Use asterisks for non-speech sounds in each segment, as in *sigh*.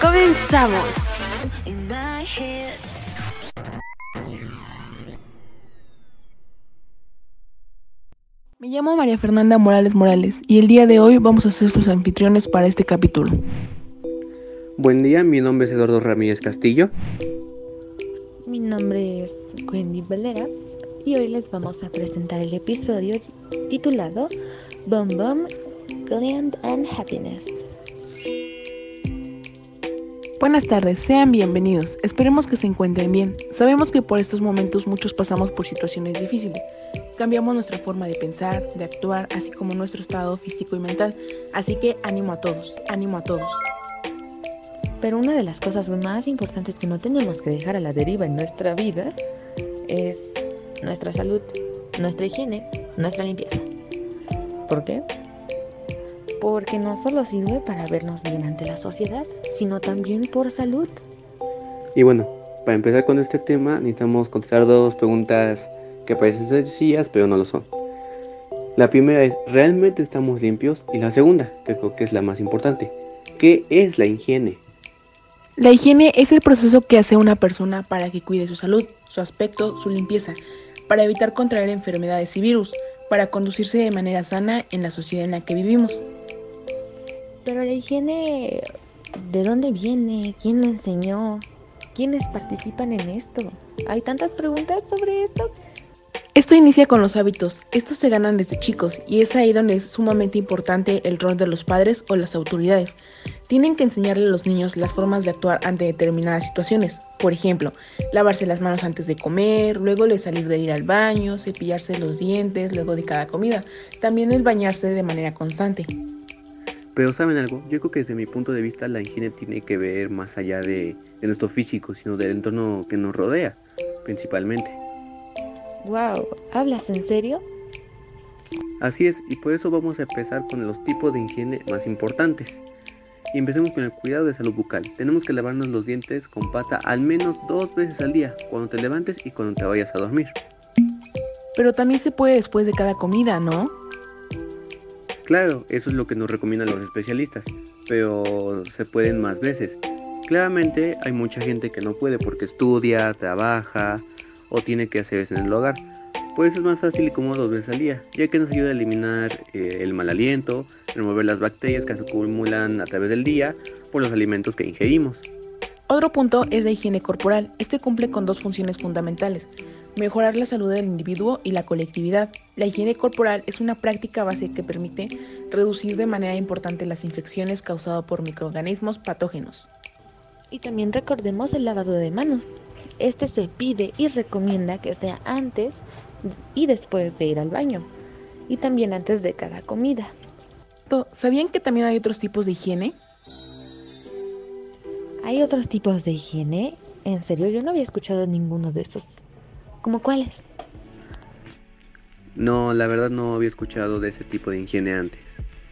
Comenzamos. Me llamo María Fernanda Morales Morales y el día de hoy vamos a ser sus anfitriones para este capítulo. Buen día, mi nombre es Eduardo Ramírez Castillo. Mi nombre es Wendy Valera y hoy les vamos a presentar el episodio titulado Bum Bum, Brilliant and Happiness. Buenas tardes, sean bienvenidos. Esperemos que se encuentren bien. Sabemos que por estos momentos muchos pasamos por situaciones difíciles. Cambiamos nuestra forma de pensar, de actuar, así como nuestro estado físico y mental. Así que ánimo a todos, ánimo a todos. Pero una de las cosas más importantes que no tenemos que dejar a la deriva en nuestra vida es nuestra salud, nuestra higiene, nuestra limpieza. ¿Por qué? Porque no solo sirve para vernos bien ante la sociedad, sino también por salud. Y bueno, para empezar con este tema necesitamos contestar dos preguntas que parecen sencillas pero no lo son. La primera es, ¿realmente estamos limpios? Y la segunda, que creo que es la más importante, ¿qué es la higiene? La higiene es el proceso que hace una persona para que cuide su salud, su aspecto, su limpieza, para evitar contraer enfermedades y virus, para conducirse de manera sana en la sociedad en la que vivimos. Pero la higiene, ¿de dónde viene? ¿Quién la enseñó? ¿Quiénes participan en esto? Hay tantas preguntas sobre esto. Esto inicia con los hábitos. Estos se ganan desde chicos y es ahí donde es sumamente importante el rol de los padres o las autoridades. Tienen que enseñarle a los niños las formas de actuar ante determinadas situaciones. Por ejemplo, lavarse las manos antes de comer, luego de salir de ir al baño, cepillarse los dientes luego de cada comida. También el bañarse de manera constante. Pero ¿saben algo? Yo creo que desde mi punto de vista la higiene tiene que ver más allá de, nuestro físico, sino del entorno que nos rodea, principalmente. Wow, ¿hablas en serio? Así es, y por eso vamos a empezar con los tipos de higiene más importantes. Y empecemos con el cuidado de salud bucal. Tenemos que lavarnos los dientes con pasta al menos dos veces al día, cuando te levantes y cuando te vayas a dormir. Pero también se puede después de cada comida, ¿no? Claro, eso es lo que nos recomiendan los especialistas, pero se pueden más veces. Claramente hay mucha gente que no puede porque estudia, trabaja o tiene que hacer eso en el hogar. Por eso es más fácil y cómodo dos veces al día, ya que nos ayuda a eliminar eh, el mal aliento, remover las bacterias que se acumulan a través del día por los alimentos que ingerimos. Otro punto es la higiene corporal. Este cumple con dos funciones fundamentales mejorar la salud del individuo y la colectividad. La higiene corporal es una práctica base que permite reducir de manera importante las infecciones causadas por microorganismos patógenos. Y también recordemos el lavado de manos. Este se pide y recomienda que sea antes y después de ir al baño. Y también antes de cada comida. ¿Sabían que también hay otros tipos de higiene? ¿Hay otros tipos de higiene? En serio, yo no había escuchado ninguno de estos ¿Cómo cuáles? No, la verdad no había escuchado de ese tipo de higiene antes.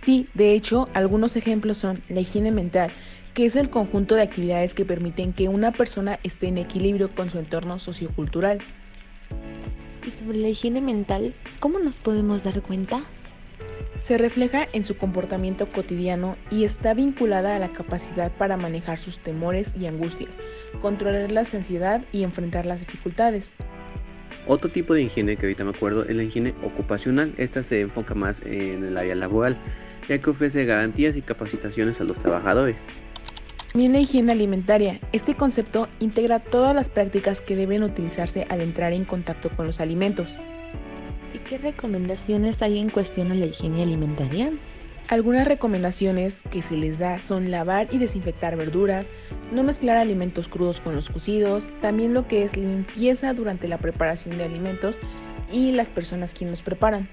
Sí, de hecho, algunos ejemplos son la higiene mental, que es el conjunto de actividades que permiten que una persona esté en equilibrio con su entorno sociocultural. Y sobre la higiene mental, ¿cómo nos podemos dar cuenta? Se refleja en su comportamiento cotidiano y está vinculada a la capacidad para manejar sus temores y angustias, controlar la ansiedad y enfrentar las dificultades. Otro tipo de higiene que ahorita me acuerdo es la higiene ocupacional. Esta se enfoca más en el área laboral, ya que ofrece garantías y capacitaciones a los trabajadores. También la higiene alimentaria. Este concepto integra todas las prácticas que deben utilizarse al entrar en contacto con los alimentos. ¿Y qué recomendaciones hay en cuestión a la higiene alimentaria? Algunas recomendaciones que se les da son lavar y desinfectar verduras, no mezclar alimentos crudos con los cocidos, también lo que es limpieza durante la preparación de alimentos y las personas quienes los preparan.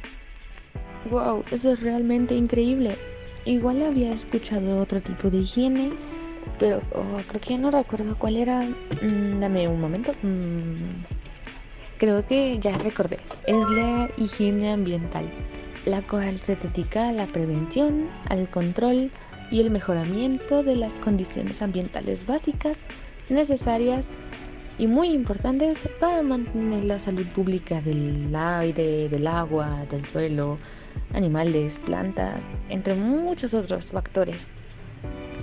¡Wow! Eso es realmente increíble. igual había escuchado otro tipo de higiene, pero oh, creo que no recuerdo cuál era. Mm, dame un momento. Mm, creo que ya recordé. Es la higiene ambiental, la cual se dedica a la prevención, al control y el mejoramiento de las condiciones ambientales básicas necesarias y muy importantes para mantener la salud pública del aire, del agua, del suelo, animales, plantas, entre muchos otros factores.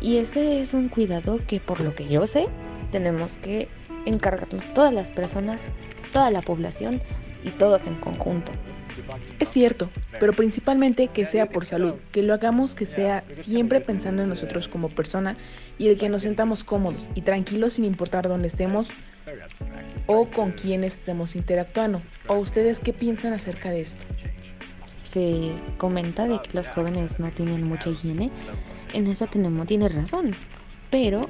Y ese es un cuidado que por lo que yo sé tenemos que encargarnos todas las personas, toda la población y todos en conjunto. Es cierto, pero principalmente que sea por salud, que lo hagamos que sea siempre pensando en nosotros como persona y de que nos sentamos cómodos y tranquilos sin importar dónde estemos o con quién estemos interactuando. ¿O ustedes qué piensan acerca de esto? Se comenta de que los jóvenes no tienen mucha higiene. En eso tenemos, tiene razón. Pero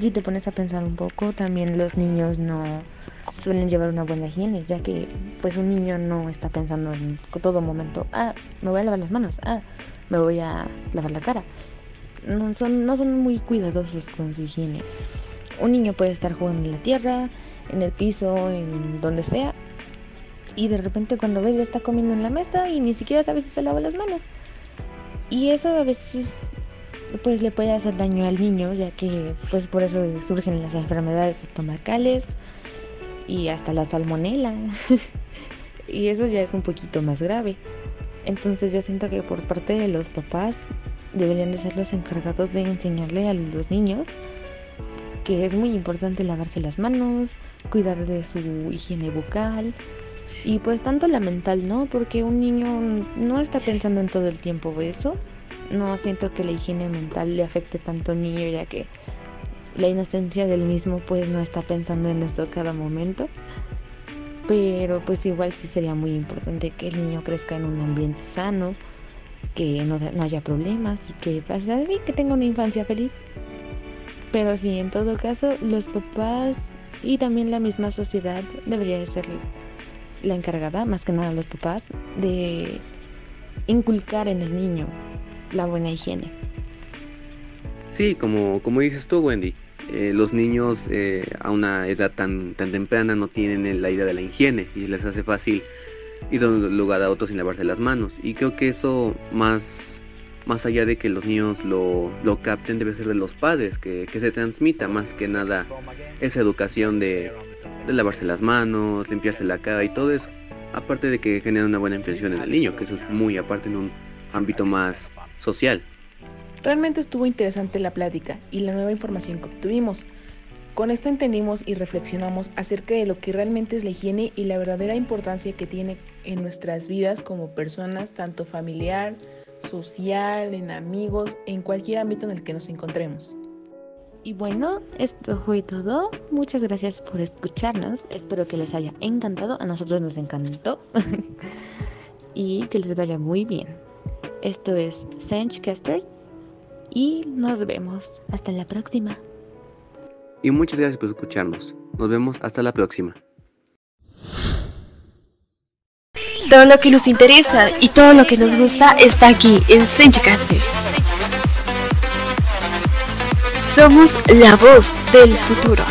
si te pones a pensar un poco, también los niños no suelen llevar una buena higiene, ya que pues un niño no está pensando en todo momento, ah, me voy a lavar las manos, ah, me voy a lavar la cara. No son, no son muy cuidadosos con su higiene. Un niño puede estar jugando en la tierra, en el piso, en donde sea, y de repente cuando ves ya está comiendo en la mesa y ni siquiera sabes si se lava las manos. Y eso a veces pues le puede hacer daño al niño, ya que pues por eso surgen las enfermedades estomacales y hasta la salmonela. *laughs* y eso ya es un poquito más grave. Entonces yo siento que por parte de los papás deberían de ser los encargados de enseñarle a los niños que es muy importante lavarse las manos, cuidar de su higiene bucal y pues tanto la mental, ¿no? Porque un niño no está pensando en todo el tiempo eso. No siento que la higiene mental le afecte tanto a un niño ya que la inocencia del mismo pues no está pensando en esto cada momento. Pero pues igual sí sería muy importante que el niño crezca en un ambiente sano, que no, no haya problemas y que pues, así, que tenga una infancia feliz. Pero sí, en todo caso, los papás y también la misma sociedad debería de ser la encargada, más que nada los papás, de inculcar en el niño la buena higiene. Sí, como, como dices tú, Wendy, eh, los niños eh, a una edad tan, tan temprana no tienen la idea de la higiene y les hace fácil ir de un lugar a otro sin lavarse las manos. Y creo que eso más más allá de que los niños lo, lo capten, debe ser de los padres, que, que, se transmita más que nada esa educación de, de, lavarse las manos, limpiarse la cara y todo eso. Aparte de que genera una buena impresión en el niño, que eso es muy aparte en un ámbito más social. Realmente estuvo interesante la plática y la nueva información que obtuvimos. Con esto entendimos y reflexionamos acerca de lo que realmente es la higiene y la verdadera importancia que tiene en nuestras vidas como personas, tanto familiar, social, en amigos, en cualquier ámbito en el que nos encontremos. Y bueno, esto fue todo. Muchas gracias por escucharnos. Espero que les haya encantado. A nosotros nos encantó. *laughs* y que les vaya muy bien. Esto es Casters y nos vemos. Hasta la próxima. Y muchas gracias por escucharnos. Nos vemos hasta la próxima. Todo lo que nos interesa y todo lo que nos gusta está aquí en Senchicasters. Somos la voz del futuro.